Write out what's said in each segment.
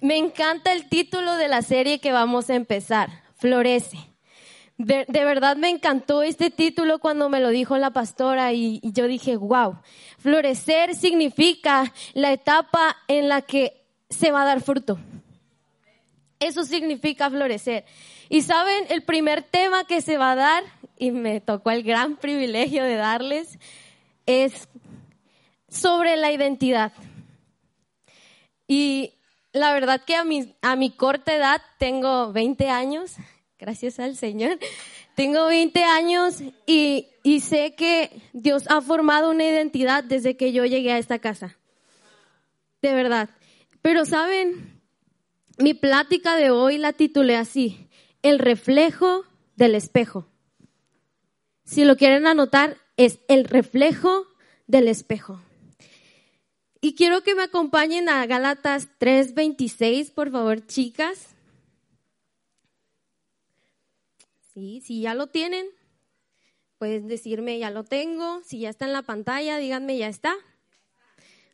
Me encanta el título de la serie que vamos a empezar, Florece. De, verdad me encantó este título cuando me lo dijo la pastora y, y yo dije, wow, florecer significa la etapa en la que se va a dar fruto. Eso significa florecer. Y saben, el primer tema que se va a dar, y me tocó el gran privilegio de darles, es sobre la identidad. Y la verdad que a mi, a mi corta edad, tengo 20 años, gracias al Señor, tengo 20 años y, y sé que Dios ha formado una identidad desde que yo llegué a esta casa. De verdad. Pero saben, mi plática de hoy la titulé así, el reflejo del espejo. Si lo quieren anotar, es el reflejo del espejo. Y quiero que me acompañen a Gálatas 3:26, por favor, chicas. Sí, si ya lo tienen, pueden decirme ya lo tengo. Si ya está en la pantalla, díganme ya está.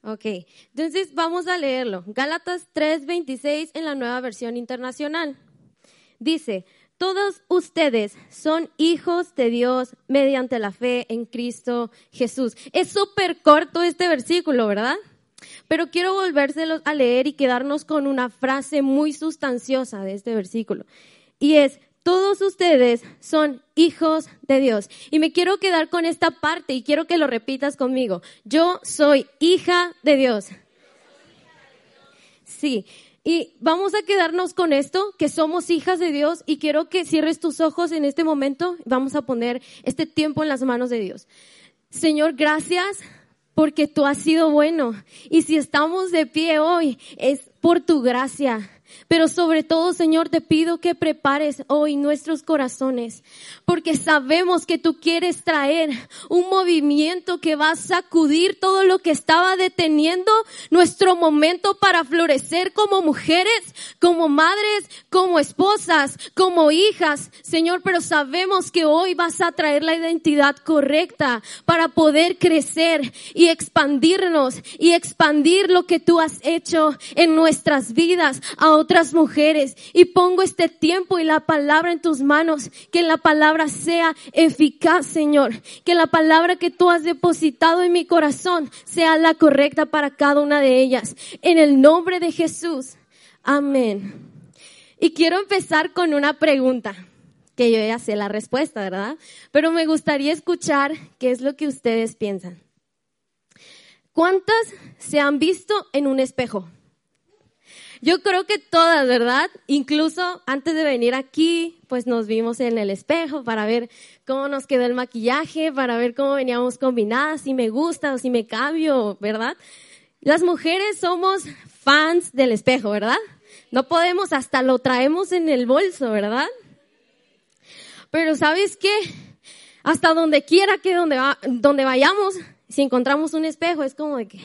Ok, entonces vamos a leerlo. Gálatas 3:26 en la nueva versión internacional. Dice, todos ustedes son hijos de Dios mediante la fe en Cristo Jesús. Es súper corto este versículo, ¿verdad? Pero quiero volvérselos a leer y quedarnos con una frase muy sustanciosa de este versículo. Y es, todos ustedes son hijos de Dios. Y me quiero quedar con esta parte y quiero que lo repitas conmigo. Yo soy hija de Dios. Sí. Y vamos a quedarnos con esto, que somos hijas de Dios, y quiero que cierres tus ojos en este momento. Vamos a poner este tiempo en las manos de Dios. Señor, gracias porque tú has sido bueno. Y si estamos de pie hoy, es por tu gracia. Pero sobre todo, Señor, te pido que prepares hoy nuestros corazones, porque sabemos que tú quieres traer un movimiento que va a sacudir todo lo que estaba deteniendo nuestro momento para florecer como mujeres, como madres, como esposas, como hijas, Señor, pero sabemos que hoy vas a traer la identidad correcta para poder crecer y expandirnos y expandir lo que tú has hecho en nuestras vidas otras mujeres. Y pongo este tiempo y la palabra en tus manos. Que la palabra sea eficaz, Señor. Que la palabra que tú has depositado en mi corazón sea la correcta para cada una de ellas. En el nombre de Jesús. Amén. Y quiero empezar con una pregunta que yo ya sé la respuesta, ¿verdad? Pero me gustaría escuchar qué es lo que ustedes piensan. ¿Cuántas se han visto en un espejo? Yo creo que todas, ¿verdad? Incluso antes de venir aquí, pues nos vimos en el espejo para ver cómo nos quedó el maquillaje, para ver cómo veníamos combinadas, si me gusta o si me cambio, ¿verdad? Las mujeres somos fans del espejo, ¿verdad? No podemos, hasta lo traemos en el bolso, ¿verdad? Pero ¿sabes qué? Hasta donde quiera que donde, donde vayamos, si encontramos un espejo, es como de que,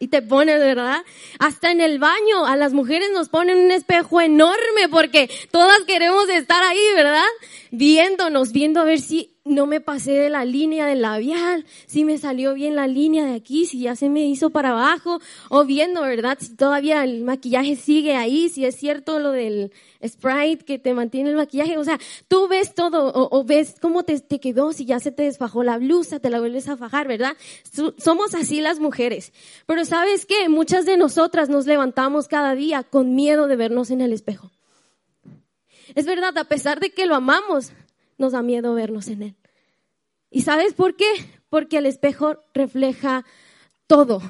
y te pones, ¿verdad? Hasta en el baño a las mujeres nos ponen un espejo enorme porque todas queremos estar ahí, ¿verdad? Viéndonos, viendo a ver si no me pasé de la línea del labial, si me salió bien la línea de aquí, si ya se me hizo para abajo, o viendo, ¿verdad? Si todavía el maquillaje sigue ahí, si es cierto lo del Sprite que te mantiene el maquillaje, o sea, tú ves todo, o, ves cómo te, te, quedó, si ya se te desfajó la blusa, te la vuelves a fajar, ¿verdad? Somos así las mujeres. Pero ¿sabes qué? Muchas de nosotras nos levantamos cada día con miedo de vernos en el espejo. Es verdad, a pesar de que lo amamos, nos da miedo vernos en él. ¿Y sabes por qué? Porque el espejo refleja todo,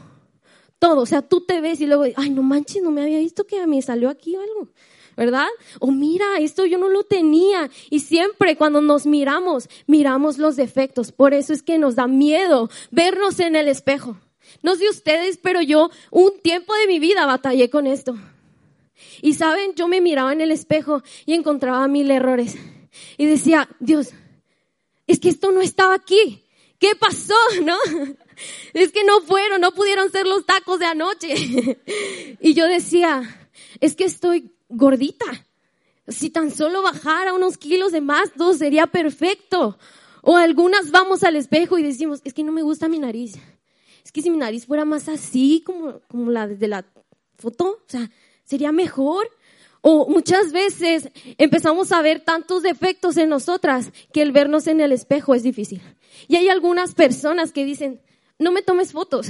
todo. O sea, tú te ves y luego, ay, no manches, no me había visto que a mí salió aquí algo. ¿verdad? O mira, esto yo no lo tenía. Y siempre cuando nos miramos, miramos los defectos. Por eso es que nos da miedo vernos en el espejo. No sé ustedes, pero yo un tiempo de mi vida batallé con esto. Y saben, yo me miraba en el espejo y encontraba mil errores. Y decía, Dios, es que esto no estaba aquí. ¿Qué pasó? ¿No? Es que no fueron, no pudieron ser los tacos de anoche. Y yo decía, es que estoy gordita. Si tan solo bajara unos kilos de más, todo sería perfecto. O algunas vamos al espejo y decimos, es que no me gusta mi nariz. Es que si mi nariz fuera más así, como, como la de la foto? O sea, sería mejor. O muchas veces empezamos a ver tantos defectos en nosotras que el vernos en el espejo es difícil. Y hay algunas personas que dicen, no me tomes fotos.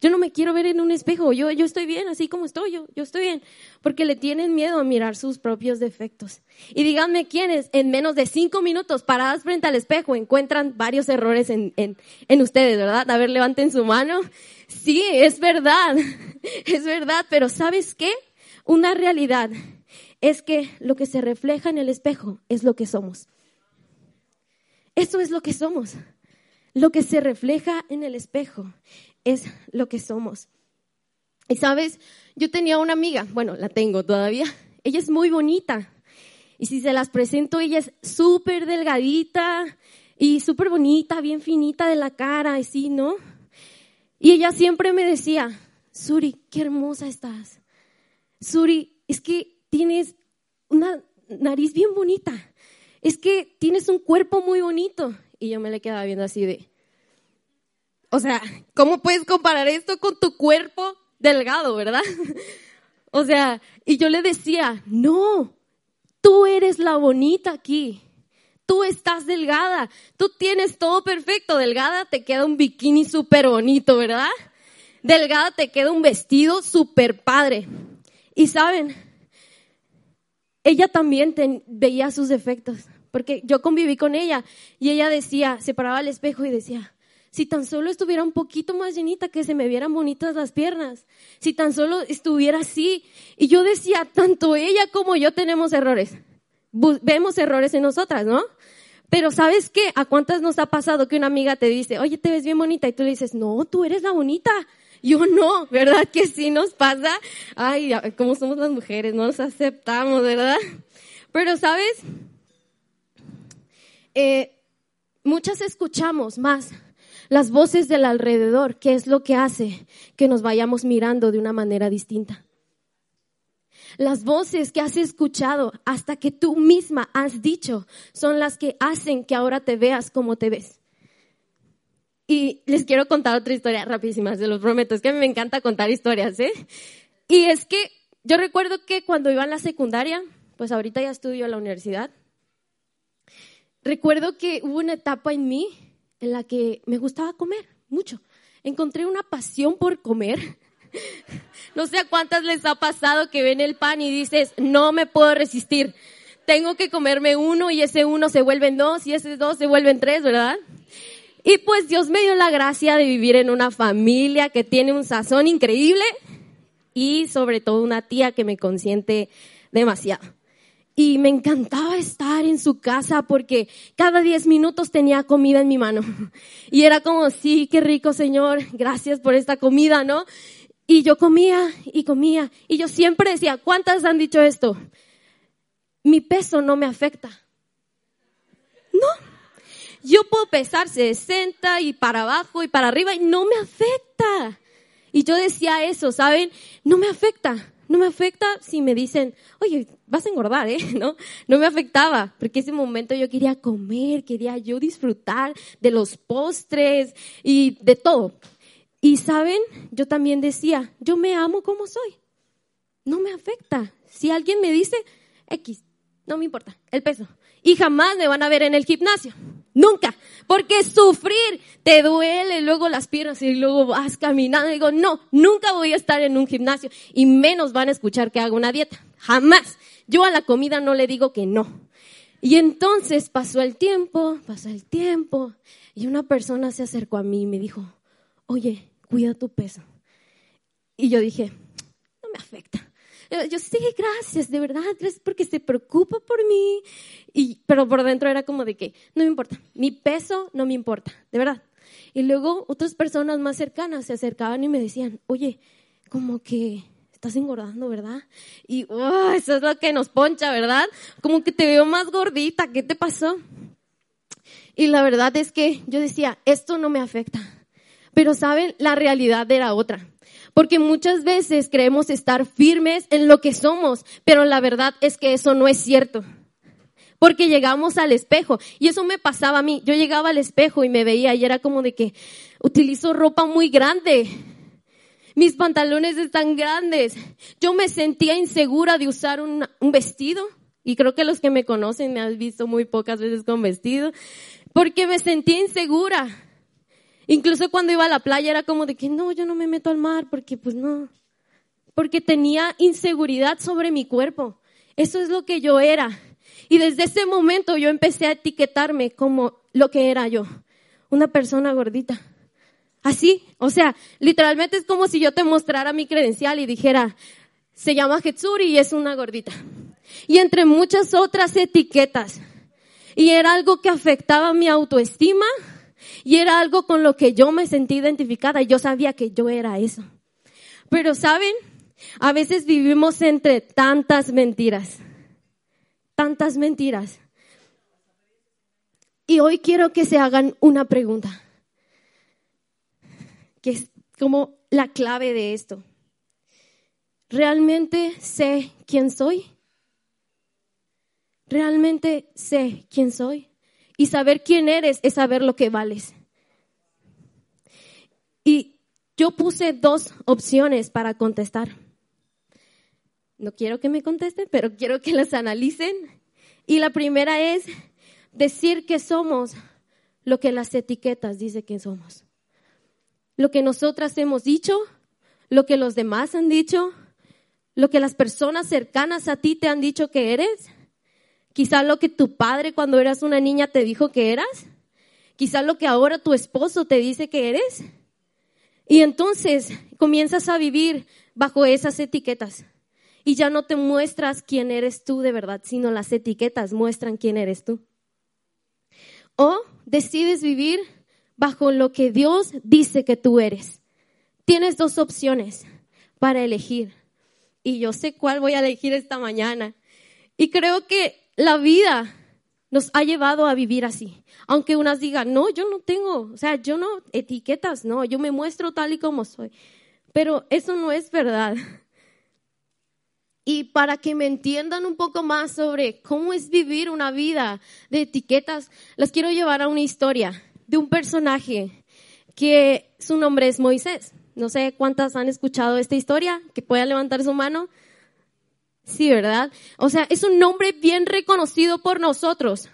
Yo no me quiero ver en un espejo. Yo, yo estoy bien, así como estoy, yo, yo estoy bien. Porque le tienen miedo a mirar sus propios defectos. Y díganme quiénes en menos de cinco minutos paradas frente al espejo encuentran varios errores en, en, en ustedes, ¿verdad? A ver, levanten su mano. Sí, es verdad. Es verdad. Pero ¿sabes qué? Una realidad es que lo que se refleja en el espejo es lo que somos. Eso es lo que somos. Lo que se refleja en el espejo es lo que somos. Y sabes, yo tenía una amiga, bueno, la tengo todavía, ella es muy bonita. Y si se las presento, ella es súper delgadita y súper bonita, bien finita de la cara, así, ¿no? Y ella siempre me decía, Suri, qué hermosa estás. Suri, es que tienes una nariz bien bonita. Es que tienes un cuerpo muy bonito. Y yo me le quedaba viendo así de, o sea, ¿cómo puedes comparar esto con tu cuerpo delgado, verdad? o sea, y yo le decía, no, tú eres la bonita aquí. Tú estás delgada, tú tienes todo perfecto. Delgada te queda un bikini súper bonito, ¿verdad? Delgada te queda un vestido súper padre. Y saben, ella también veía sus defectos, porque yo conviví con ella y ella decía, se paraba al espejo y decía, si tan solo estuviera un poquito más llenita, que se me vieran bonitas las piernas. Si tan solo estuviera así. Y yo decía, tanto ella como yo tenemos errores. Vemos errores en nosotras, ¿no? Pero ¿sabes qué? ¿A cuántas nos ha pasado que una amiga te dice, oye, te ves bien bonita? Y tú le dices, no, tú eres la bonita. Yo no, ¿verdad? Que sí nos pasa. Ay, cómo somos las mujeres, no nos aceptamos, ¿verdad? Pero ¿sabes? Eh, muchas escuchamos más las voces del alrededor, ¿qué es lo que hace que nos vayamos mirando de una manera distinta? Las voces que has escuchado hasta que tú misma has dicho son las que hacen que ahora te veas como te ves. Y les quiero contar otra historia rapidísima, se los prometo, es que a mí me encanta contar historias, ¿eh? Y es que yo recuerdo que cuando iba a la secundaria, pues ahorita ya estudio en la universidad, recuerdo que hubo una etapa en mí en la que me gustaba comer mucho. Encontré una pasión por comer. No sé a cuántas les ha pasado que ven el pan y dices, no me puedo resistir. Tengo que comerme uno y ese uno se vuelven dos y ese dos se vuelven tres, ¿verdad? Y pues Dios me dio la gracia de vivir en una familia que tiene un sazón increíble y sobre todo una tía que me consiente demasiado y me encantaba estar en su casa porque cada diez minutos tenía comida en mi mano. Y era como, sí, qué rico Señor, gracias por esta comida, ¿no? Y yo comía y comía. Y yo siempre decía, ¿cuántas han dicho esto? Mi peso no me afecta. No. Yo puedo pesar 60 y para abajo y para arriba y no me afecta. Y yo decía eso, ¿saben? No me afecta. No me afecta si me dicen, oye, vas a engordar, ¿eh? No, no me afectaba, porque ese momento yo quería comer, quería yo disfrutar de los postres y de todo. Y saben, yo también decía, yo me amo como soy. No me afecta. Si alguien me dice, X, no me importa, el peso. Y jamás me van a ver en el gimnasio. Nunca. Porque sufrir te duele luego las piernas y luego vas caminando. Digo, no, nunca voy a estar en un gimnasio y menos van a escuchar que hago una dieta. Jamás. Yo a la comida no le digo que no. Y entonces pasó el tiempo, pasó el tiempo y una persona se acercó a mí y me dijo, oye, cuida tu peso. Y yo dije, no me afecta. Yo, sí, gracias, de verdad, gracias porque se preocupa por mí. Y, pero por dentro era como de que, no me importa, mi peso no me importa, de verdad. Y luego otras personas más cercanas se acercaban y me decían, oye, como que estás engordando, ¿verdad? Y oh, eso es lo que nos poncha, ¿verdad? Como que te veo más gordita, ¿qué te pasó? Y la verdad es que yo decía, esto no me afecta. Pero saben, la realidad era otra. Porque muchas veces creemos estar firmes en lo que somos, pero la verdad es que eso no es cierto. Porque llegamos al espejo y eso me pasaba a mí. Yo llegaba al espejo y me veía y era como de que utilizo ropa muy grande. mis pantalones están grandes. Yo me sentía insegura de usar un, un vestido. Y creo que los que me conocen me han visto muy pocas veces con vestido. Porque me sentía insegura. Incluso cuando iba a la playa era como de que no, yo no me meto al mar porque pues no. Porque tenía inseguridad sobre mi cuerpo. Eso es lo que yo era. Y desde ese momento yo empecé a etiquetarme como lo que era yo. Una persona gordita. Así, o sea, literalmente es como si yo te mostrara mi credencial y dijera, se llama Hetsuri y es una gordita. Y entre muchas otras etiquetas. Y era algo que afectaba mi autoestima y era algo con lo que yo me sentí identificada y yo sabía que yo era eso. Pero saben, a veces vivimos entre tantas mentiras, tantas mentiras. Y hoy quiero que se hagan una pregunta que es como la clave de esto. ¿Realmente sé quién soy? ¿Realmente sé quién soy? Y saber quién eres es saber lo que vales. Y yo puse dos opciones para contestar. No quiero que me contesten, pero quiero que las analicen. Y la primera es decir que somos lo que las etiquetas dicen que somos lo que nosotras hemos dicho, lo que los demás han dicho, lo que las personas cercanas a ti te han dicho que eres, quizá lo que tu padre cuando eras una niña te dijo que eras, quizá lo que ahora tu esposo te dice que eres. Y entonces comienzas a vivir bajo esas etiquetas y ya no te muestras quién eres tú de verdad, sino las etiquetas muestran quién eres tú. O decides vivir bajo lo que Dios dice que tú eres. Tienes dos opciones para elegir. Y yo sé cuál voy a elegir esta mañana. Y creo que la vida nos ha llevado a vivir así. Aunque unas digan, no, yo no tengo, o sea, yo no etiquetas, no, yo me muestro tal y como soy. Pero eso no es verdad. Y para que me entiendan un poco más sobre cómo es vivir una vida de etiquetas, las quiero llevar a una historia de un personaje que su nombre es Moisés. No sé cuántas han escuchado esta historia, que pueda levantar su mano. Sí, ¿verdad? O sea, es un nombre bien reconocido por nosotros,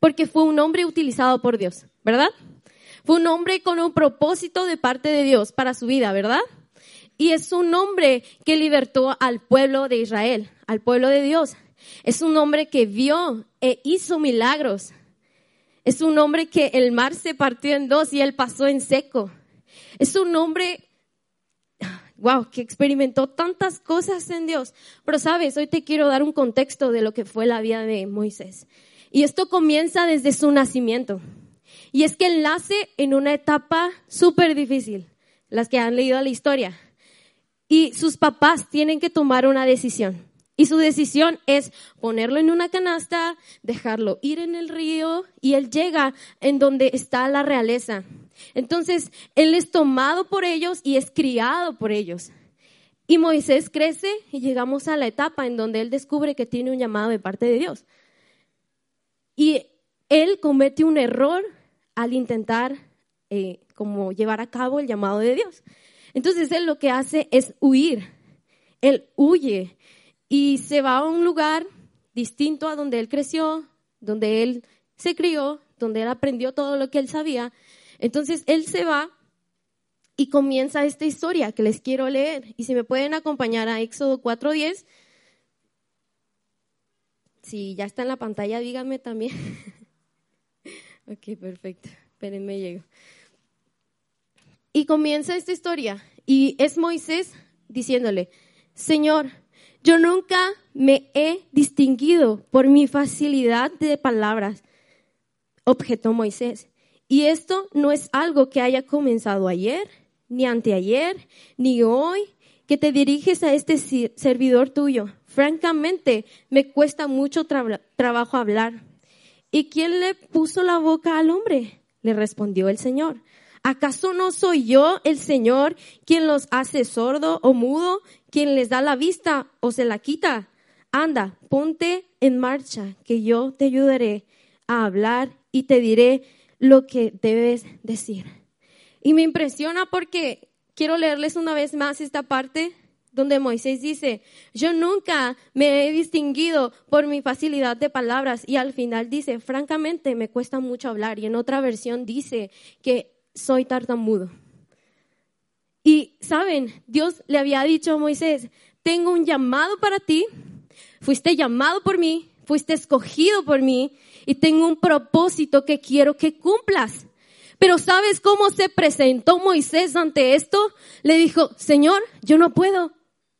porque fue un nombre utilizado por Dios, ¿verdad? Fue un nombre con un propósito de parte de Dios para su vida, ¿verdad? Y es un nombre que libertó al pueblo de Israel, al pueblo de Dios. Es un hombre que vio e hizo milagros. Es un hombre que el mar se partió en dos y él pasó en seco. Es un hombre, wow, que experimentó tantas cosas en Dios. Pero sabes, hoy te quiero dar un contexto de lo que fue la vida de Moisés. Y esto comienza desde su nacimiento. Y es que él nace en una etapa súper difícil, las que han leído la historia. Y sus papás tienen que tomar una decisión. Y su decisión es ponerlo en una canasta, dejarlo ir en el río y él llega en donde está la realeza. Entonces, él es tomado por ellos y es criado por ellos. Y Moisés crece y llegamos a la etapa en donde él descubre que tiene un llamado de parte de Dios. Y él comete un error al intentar eh, como llevar a cabo el llamado de Dios. Entonces él lo que hace es huir. Él huye y se va a un lugar distinto a donde él creció, donde él se crió, donde él aprendió todo lo que él sabía. Entonces él se va y comienza esta historia que les quiero leer. Y si me pueden acompañar a Éxodo 4.10. Si ya está en la pantalla, díganme también. ok, perfecto. Espérenme, llego. Y comienza esta historia. Y es Moisés diciéndole, Señor, yo nunca me he distinguido por mi facilidad de palabras, objetó Moisés. Y esto no es algo que haya comenzado ayer, ni anteayer, ni hoy, que te diriges a este servidor tuyo. Francamente, me cuesta mucho trabajo hablar. ¿Y quién le puso la boca al hombre? Le respondió el Señor. ¿Acaso no soy yo el Señor quien los hace sordo o mudo, quien les da la vista o se la quita? Anda, ponte en marcha, que yo te ayudaré a hablar y te diré lo que debes decir. Y me impresiona porque quiero leerles una vez más esta parte donde Moisés dice, yo nunca me he distinguido por mi facilidad de palabras y al final dice, francamente me cuesta mucho hablar y en otra versión dice que soy tartamudo. Y saben, Dios le había dicho a Moisés, tengo un llamado para ti, fuiste llamado por mí, fuiste escogido por mí y tengo un propósito que quiero que cumplas. Pero ¿sabes cómo se presentó Moisés ante esto? Le dijo, Señor, yo no puedo,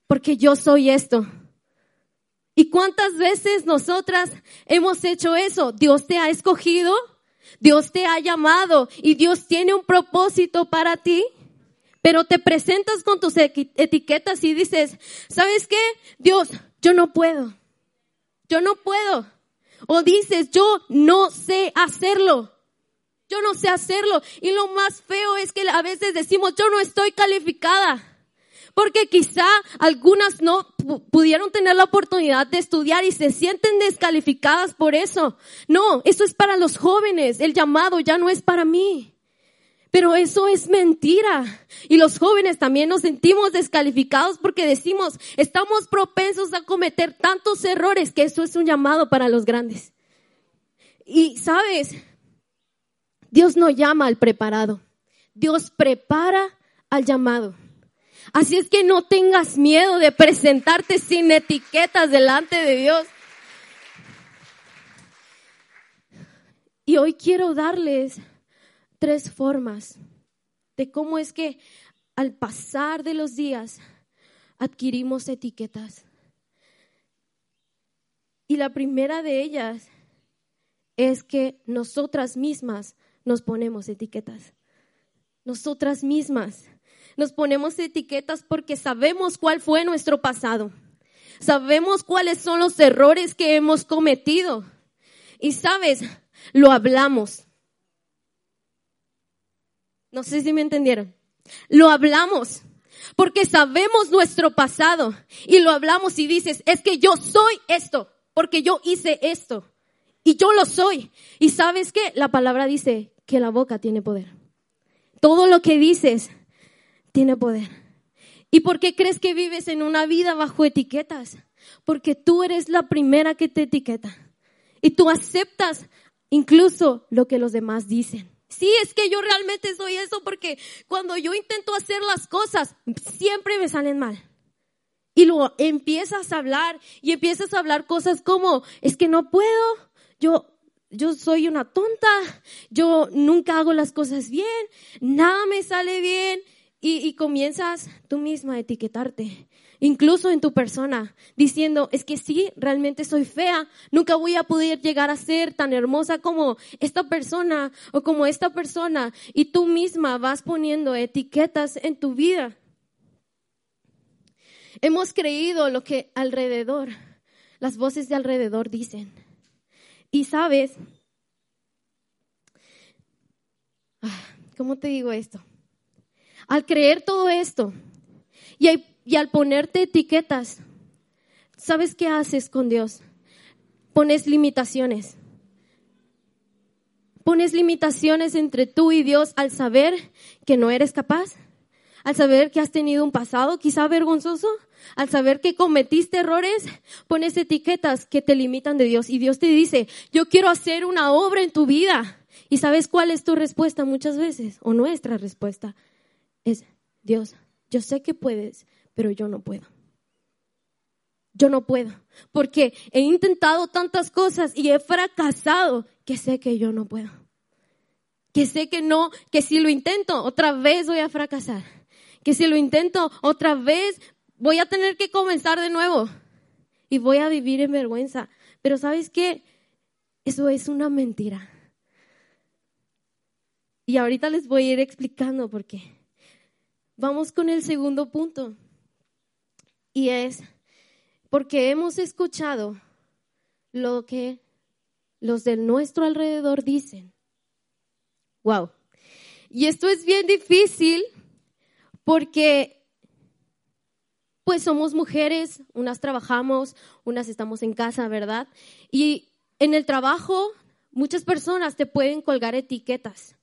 porque yo soy esto. ¿Y cuántas veces nosotras hemos hecho eso? Dios te ha escogido, Dios te ha llamado y Dios tiene un propósito para ti. Pero te presentas con tus etiquetas y dices, ¿sabes qué? Dios, yo no puedo. Yo no puedo. O dices, yo no sé hacerlo. Yo no sé hacerlo. Y lo más feo es que a veces decimos, yo no estoy calificada porque quizá algunas no pudieron tener la oportunidad de estudiar y se sienten descalificadas por eso. No, eso es para los jóvenes, el llamado ya no es para mí. Pero eso es mentira. Y los jóvenes también nos sentimos descalificados porque decimos, estamos propensos a cometer tantos errores que eso es un llamado para los grandes. Y sabes, Dios no llama al preparado. Dios prepara al llamado. Así es que no tengas miedo de presentarte sin etiquetas delante de Dios. Y hoy quiero darles tres formas de cómo es que al pasar de los días adquirimos etiquetas. Y la primera de ellas es que nosotras mismas nos ponemos etiquetas. Nosotras mismas. Nos ponemos etiquetas porque sabemos cuál fue nuestro pasado. Sabemos cuáles son los errores que hemos cometido. Y sabes, lo hablamos. No sé si me entendieron. Lo hablamos porque sabemos nuestro pasado y lo hablamos y dices, es que yo soy esto, porque yo hice esto y yo lo soy. Y sabes que la palabra dice que la boca tiene poder. Todo lo que dices tiene poder. ¿Y por qué crees que vives en una vida bajo etiquetas? Porque tú eres la primera que te etiqueta. Y tú aceptas incluso lo que los demás dicen. Sí, es que yo realmente soy eso porque cuando yo intento hacer las cosas, siempre me salen mal. Y luego empiezas a hablar y empiezas a hablar cosas como, es que no puedo, yo, yo soy una tonta, yo nunca hago las cosas bien, nada me sale bien, y, comienzas tú misma a etiquetarte, incluso en tu persona, diciendo, es que sí, realmente soy fea, nunca voy a poder llegar a ser tan hermosa como esta persona o como esta persona. Y tú misma vas poniendo etiquetas en tu vida. Hemos creído lo que alrededor, las voces de alrededor dicen. Y sabes, ah, ¿cómo te digo esto? Al creer todo esto y, al ponerte etiquetas, ¿sabes qué haces con Dios? Pones limitaciones. Pones limitaciones entre tú y Dios al saber que no eres capaz, al saber que has tenido un pasado quizá vergonzoso, al saber que cometiste errores, pones etiquetas que te limitan de Dios y Dios te dice, yo quiero hacer una obra en tu vida. ¿Y sabes cuál es tu respuesta muchas veces? O nuestra respuesta es, Dios, yo sé que puedes, pero yo no puedo. Yo no puedo, porque he intentado tantas cosas y he fracasado que sé que yo no puedo. Que sé que no, que si lo intento, otra vez voy a fracasar. Que si lo intento, otra vez voy a tener que comenzar de nuevo y voy a vivir en vergüenza. Pero ¿sabes qué? Eso es una mentira. Y ahorita les voy a ir explicando por qué. Vamos con el segundo punto. Y es porque hemos escuchado lo que los de nuestro alrededor dicen. Wow. Y esto es bien difícil porque pues somos mujeres, unas trabajamos, unas estamos en casa, ¿verdad? Y en el trabajo muchas personas te pueden colgar etiquetas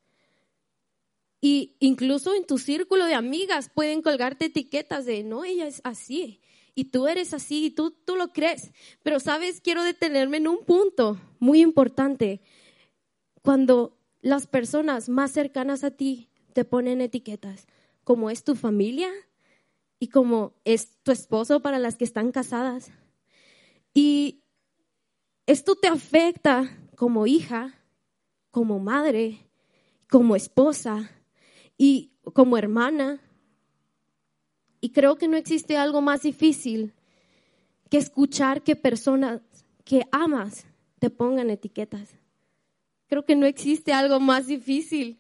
Y incluso en tu círculo de amigas pueden colgarte etiquetas de, no, ella es así. Y tú eres así y tú, tú lo crees. Pero sabes, quiero detenerme en un punto muy importante. Cuando las personas más cercanas a ti te ponen etiquetas, como es tu familia y como es tu esposo para las que están casadas. Y esto te afecta como hija, como madre, como esposa y como hermana. Y creo que no existe algo más difícil que escuchar que personas que amas te pongan etiquetas. Creo que no existe algo más difícil.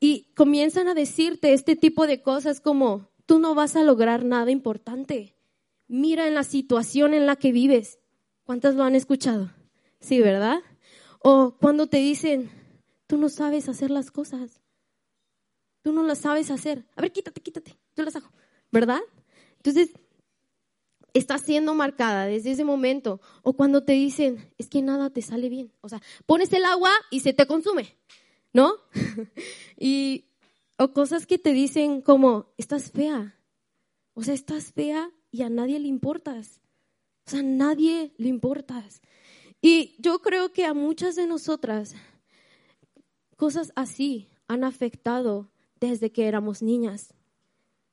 Y comienzan a decirte este tipo de cosas como, tú no vas a lograr nada importante. Mira en la situación en la que vives. ¿Cuántas lo han escuchado? Sí, ¿verdad? O cuando te dicen, tú no sabes hacer las cosas. Tú no las sabes hacer. A ver, quítate, quítate. Yo las hago. ¿Verdad? Entonces, está siendo marcada desde ese momento. O cuando te dicen, es que nada te sale bien. O sea, pones el agua y se te consume. ¿No? y, o cosas que te dicen como, estás fea. O sea, estás fea y a nadie le importas. O sea, a nadie le importas. Y yo creo que a muchas de nosotras cosas así han afectado desde que éramos niñas,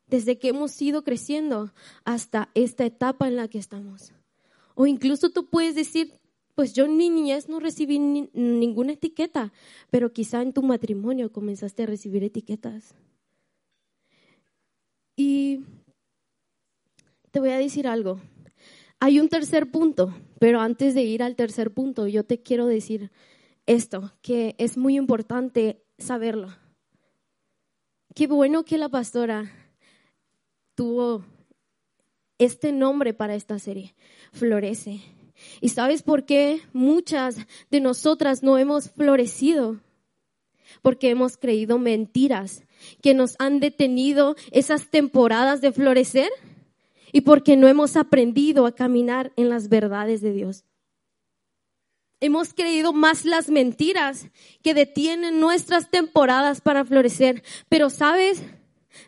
desde que hemos ido creciendo hasta esta etapa en la que estamos. O incluso tú puedes decir, pues yo niñez no recibí ninguna etiqueta, pero quizá en tu matrimonio comenzaste a recibir etiquetas. Y te voy a decir algo. Hay un tercer punto, pero antes de ir al tercer punto, yo te quiero decir esto, que es muy importante saberlo. Qué bueno que la pastora tuvo este nombre para esta serie, Florece. ¿Y sabes por qué muchas de nosotras no hemos florecido? Porque hemos creído mentiras que nos han detenido esas temporadas de florecer y porque no hemos aprendido a caminar en las verdades de Dios. Hemos creído más las mentiras que detienen nuestras temporadas para florecer. Pero sabes,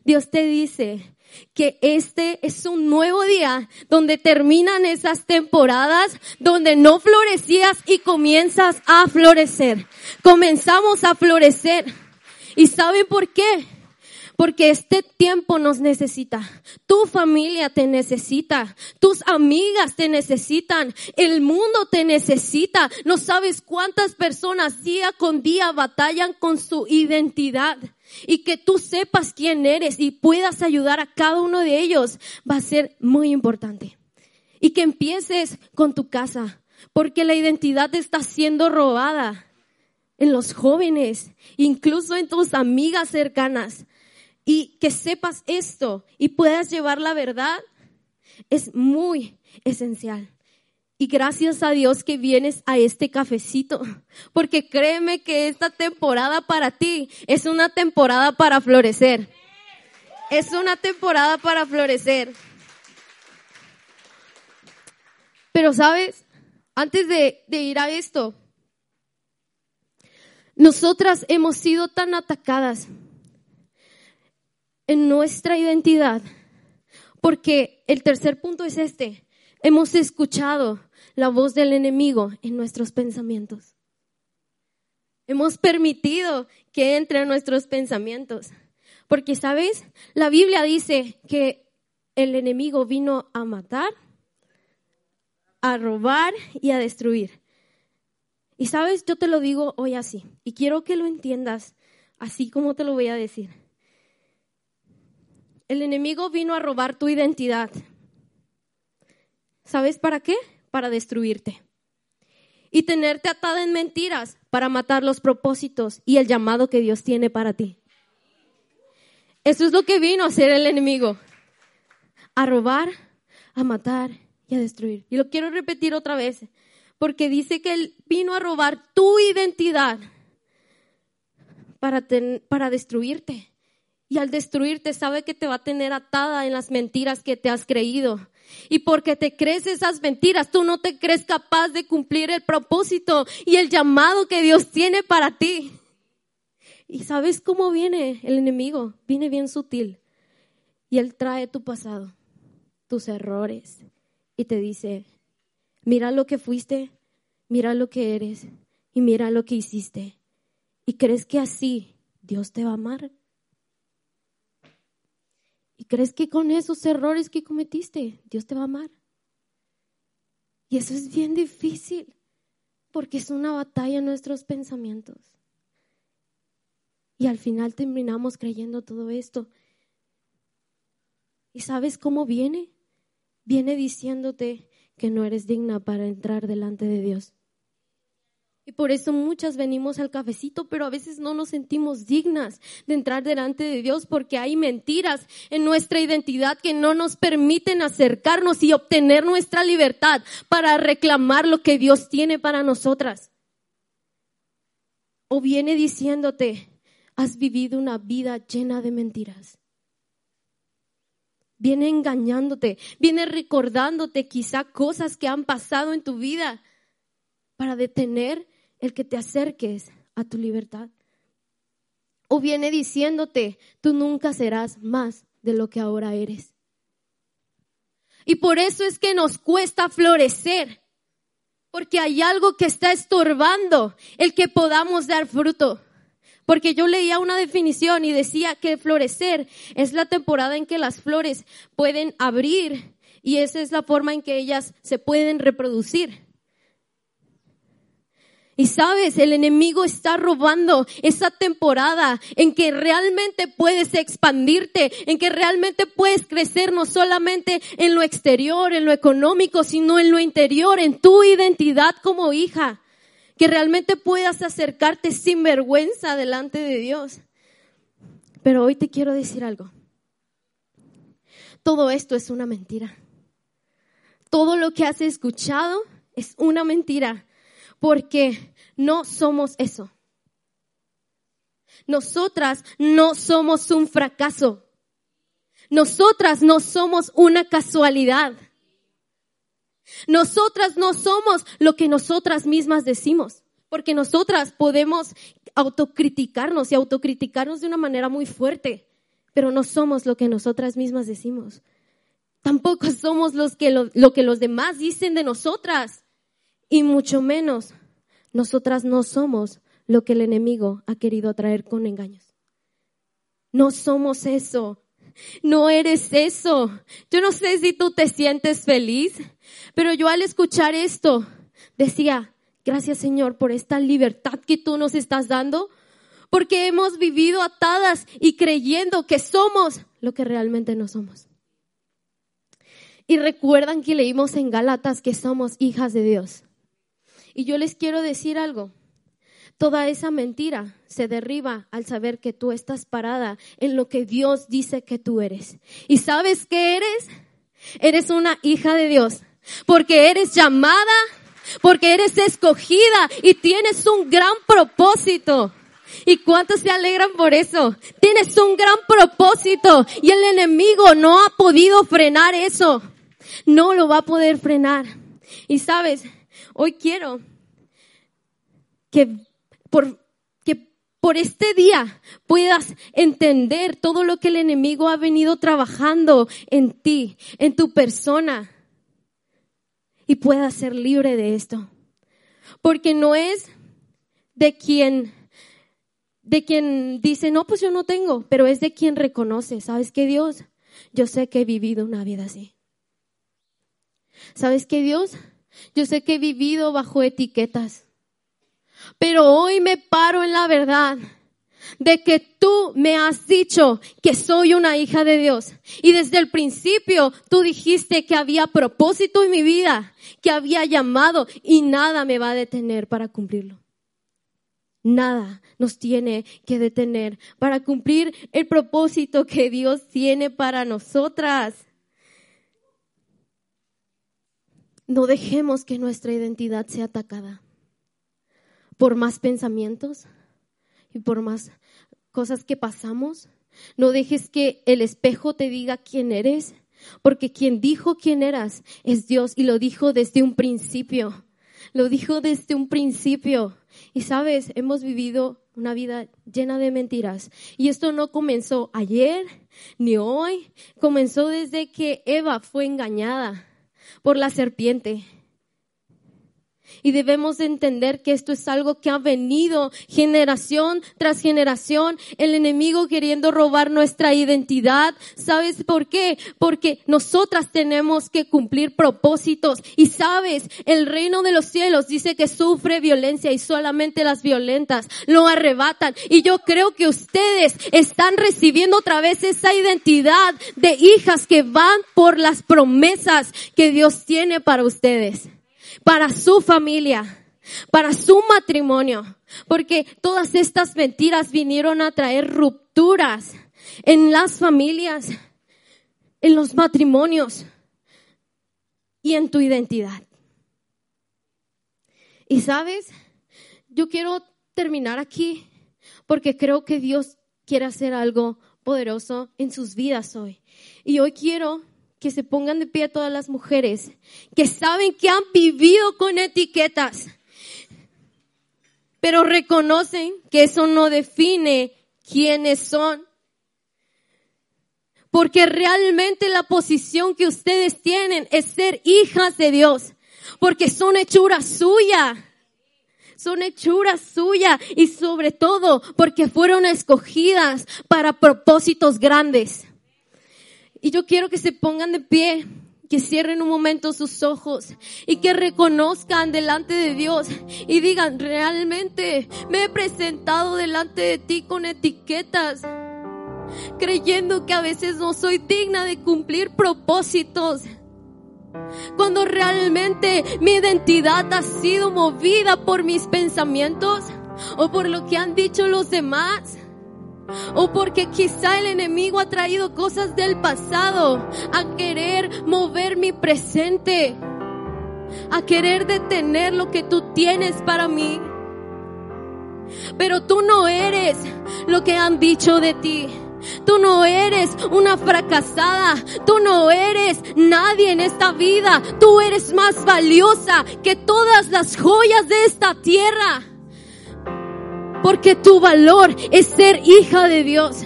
Dios te dice que este es un nuevo día donde terminan esas temporadas donde no florecías y comienzas a florecer. Comenzamos a florecer. ¿Y saben por qué? Porque este tiempo nos necesita. Tu familia te necesita, tus amigas te necesitan, el mundo te necesita. No sabes cuántas personas día con día batallan con su identidad. Y que tú sepas quién eres y puedas ayudar a cada uno de ellos va a ser muy importante. Y que empieces con tu casa, porque la identidad está siendo robada en los jóvenes, incluso en tus amigas cercanas y que sepas esto y puedas llevar la verdad es muy esencial. Y gracias a Dios que vienes a este cafecito, porque créeme que esta temporada para ti es una temporada para florecer. Es una temporada para florecer. Pero sabes, antes de, de ir a esto, nosotras hemos sido tan atacadas en nuestra identidad. Porque el tercer punto es este. Hemos escuchado la voz del enemigo en nuestros pensamientos. Hemos permitido que entre en nuestros pensamientos. Porque, ¿sabes? La Biblia dice que el enemigo vino a matar, a robar y a destruir. Y sabes, yo te lo digo hoy así. Y quiero que lo entiendas así como te lo voy a decir. El enemigo vino a robar tu identidad. ¿Sabes para qué? Para destruirte. Y tenerte atada en mentiras para matar los propósitos y el llamado que Dios tiene para ti. Eso es lo que vino a hacer el enemigo. A robar, a matar y a destruir. Y lo quiero repetir otra vez, porque dice que él vino a robar tu identidad para, para destruirte. Y al destruirte sabe que te va a tener atada en las mentiras que te has creído. Y porque te crees esas mentiras, tú no te crees capaz de cumplir el propósito y el llamado que Dios tiene para ti. ¿Y sabes cómo viene el enemigo? Viene bien sutil. Y él trae tu pasado, tus errores, y te dice, mira lo que fuiste, mira lo que eres, y mira lo que hiciste. ¿Y crees que así Dios te va a amar? ¿Y crees que con esos errores que cometiste, Dios te va a amar? Y eso es bien difícil, porque es una batalla en nuestros pensamientos. Y al final terminamos creyendo todo esto. ¿Y sabes cómo viene? Viene diciéndote que no eres digna para entrar delante de Dios. Y por eso muchas venimos al cafecito, pero a veces no nos sentimos dignas de entrar delante de Dios porque hay mentiras en nuestra identidad que no nos permiten acercarnos y obtener nuestra libertad para reclamar lo que Dios tiene para nosotras. O viene diciéndote, has vivido una vida llena de mentiras. Viene engañándote, viene recordándote quizá cosas que han pasado en tu vida para detener el que te acerques a tu libertad. O viene diciéndote, tú nunca serás más de lo que ahora eres. Y por eso es que nos cuesta florecer, porque hay algo que está estorbando el que podamos dar fruto. Porque yo leía una definición y decía que florecer es la temporada en que las flores pueden abrir y esa es la forma en que ellas se pueden reproducir. Y sabes, el enemigo está robando esa temporada en que realmente puedes expandirte, en que realmente puedes crecer no solamente en lo exterior, en lo económico, sino en lo interior, en tu identidad como hija. Que realmente puedas acercarte sin vergüenza delante de Dios. Pero hoy te quiero decir algo. Todo esto es una mentira. Todo lo que has escuchado es una mentira porque no somos eso. Nosotras no somos un fracaso. Nosotras no somos una casualidad. Nosotras no somos lo que nosotras mismas decimos, porque nosotras podemos autocriticarnos y autocriticarnos de una manera muy fuerte, pero no somos lo que nosotras mismas decimos. Tampoco somos los que lo, lo que los demás dicen de nosotras y mucho menos nosotras no somos lo que el enemigo ha querido traer con engaños. No somos eso. No eres eso. Yo no sé si tú te sientes feliz, pero yo al escuchar esto decía, gracias Señor por esta libertad que tú nos estás dando, porque hemos vivido atadas y creyendo que somos lo que realmente no somos. Y recuerdan que leímos en Gálatas que somos hijas de Dios. Y yo les quiero decir algo. Toda esa mentira se derriba al saber que tú estás parada en lo que Dios dice que tú eres. ¿Y sabes qué eres? Eres una hija de Dios. Porque eres llamada, porque eres escogida y tienes un gran propósito. ¿Y cuántos se alegran por eso? Tienes un gran propósito y el enemigo no ha podido frenar eso. No lo va a poder frenar. Y sabes, Hoy quiero que por, que por este día puedas entender todo lo que el enemigo ha venido trabajando en ti, en tu persona, y puedas ser libre de esto. Porque no es de quien de quien dice, no, pues yo no tengo, pero es de quien reconoce, ¿sabes qué Dios? Yo sé que he vivido una vida así. ¿Sabes qué Dios? Yo sé que he vivido bajo etiquetas, pero hoy me paro en la verdad de que tú me has dicho que soy una hija de Dios. Y desde el principio tú dijiste que había propósito en mi vida, que había llamado y nada me va a detener para cumplirlo. Nada nos tiene que detener para cumplir el propósito que Dios tiene para nosotras. No dejemos que nuestra identidad sea atacada por más pensamientos y por más cosas que pasamos. No dejes que el espejo te diga quién eres, porque quien dijo quién eras es Dios y lo dijo desde un principio. Lo dijo desde un principio. Y sabes, hemos vivido una vida llena de mentiras. Y esto no comenzó ayer ni hoy, comenzó desde que Eva fue engañada por la serpiente. Y debemos entender que esto es algo que ha venido generación tras generación, el enemigo queriendo robar nuestra identidad. ¿Sabes por qué? Porque nosotras tenemos que cumplir propósitos. Y sabes, el reino de los cielos dice que sufre violencia y solamente las violentas lo arrebatan. Y yo creo que ustedes están recibiendo otra vez esa identidad de hijas que van por las promesas que Dios tiene para ustedes para su familia, para su matrimonio, porque todas estas mentiras vinieron a traer rupturas en las familias, en los matrimonios y en tu identidad. Y sabes, yo quiero terminar aquí porque creo que Dios quiere hacer algo poderoso en sus vidas hoy. Y hoy quiero que se pongan de pie todas las mujeres que saben que han vivido con etiquetas, pero reconocen que eso no define quiénes son. Porque realmente la posición que ustedes tienen es ser hijas de Dios, porque son hechura suya son hechuras suyas y sobre todo porque fueron escogidas para propósitos grandes. Y yo quiero que se pongan de pie, que cierren un momento sus ojos y que reconozcan delante de Dios y digan, realmente me he presentado delante de ti con etiquetas, creyendo que a veces no soy digna de cumplir propósitos. Cuando realmente mi identidad ha sido movida por mis pensamientos o por lo que han dicho los demás o porque quizá el enemigo ha traído cosas del pasado a querer mover mi presente, a querer detener lo que tú tienes para mí. Pero tú no eres lo que han dicho de ti. Tú no eres una fracasada. Tú no eres nadie en esta vida. Tú eres más valiosa que todas las joyas de esta tierra. Porque tu valor es ser hija de Dios.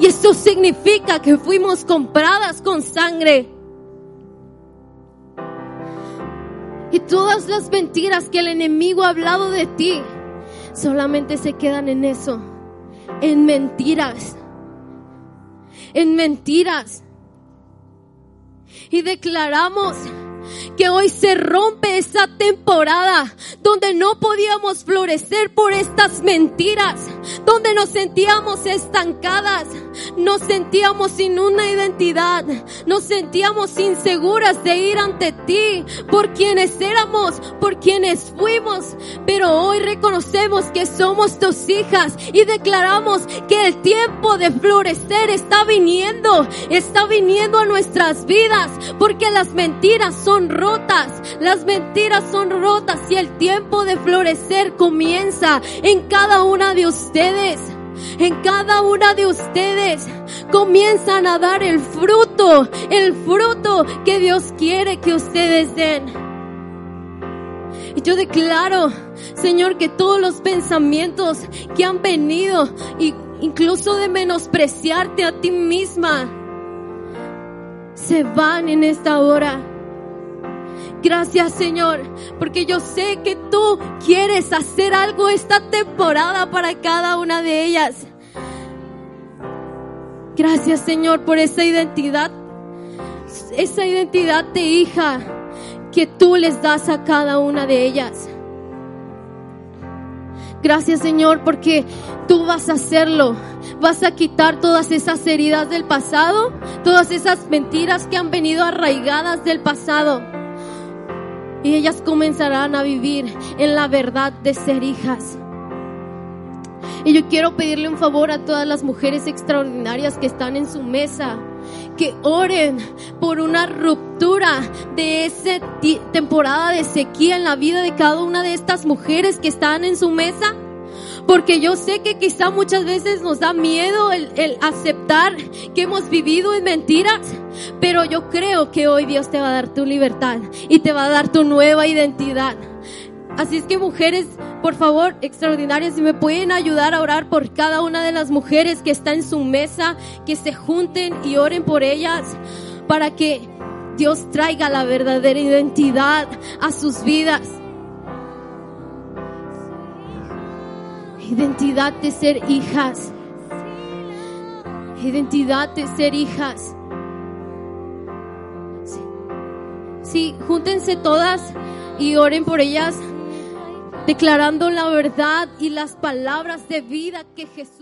Y esto significa que fuimos compradas con sangre. Y todas las mentiras que el enemigo ha hablado de ti solamente se quedan en eso, en mentiras, en mentiras. Y declaramos que hoy se rompe esa temporada donde no podíamos florecer por estas mentiras, donde nos sentíamos estancadas, nos sentíamos sin una identidad, nos sentíamos inseguras de ir ante ti por quienes éramos, por quienes fuimos, pero hoy reconocemos que somos tus hijas y declaramos que el tiempo de florecer está viniendo, está viniendo a nuestras vidas, porque las mentiras son rotas, las mentiras son rotas y el tiempo de florecer comienza en cada una de ustedes. En cada una de ustedes comienzan a dar el fruto, el fruto que Dios quiere que ustedes den. Y yo declaro, Señor, que todos los pensamientos que han venido, incluso de menospreciarte a ti misma, se van en esta hora. Gracias Señor, porque yo sé que tú quieres hacer algo esta temporada para cada una de ellas. Gracias Señor por esa identidad, esa identidad de hija que tú les das a cada una de ellas. Gracias Señor porque tú vas a hacerlo. Vas a quitar todas esas heridas del pasado, todas esas mentiras que han venido arraigadas del pasado y ellas comenzarán a vivir en la verdad de ser hijas. Y yo quiero pedirle un favor a todas las mujeres extraordinarias que están en su mesa, que oren por una ruptura de esa temporada de sequía en la vida de cada una de estas mujeres que están en su mesa porque yo sé que quizá muchas veces nos da miedo el, aceptar que hemos vivido en mentiras, pero yo creo que hoy Dios te va a dar tu libertad y te va a dar tu nueva identidad. Así es que mujeres, Por favor, extraordinaria, si me pueden ayudar a orar por cada una de las mujeres que está en su mesa, que se junten y oren por ellas para que Dios traiga la verdadera identidad a sus vidas. Identidad de ser hijas. Identidad de ser hijas. Sí, sí júntense todas y oren por ellas declarando la verdad y las palabras de vida que Jesús.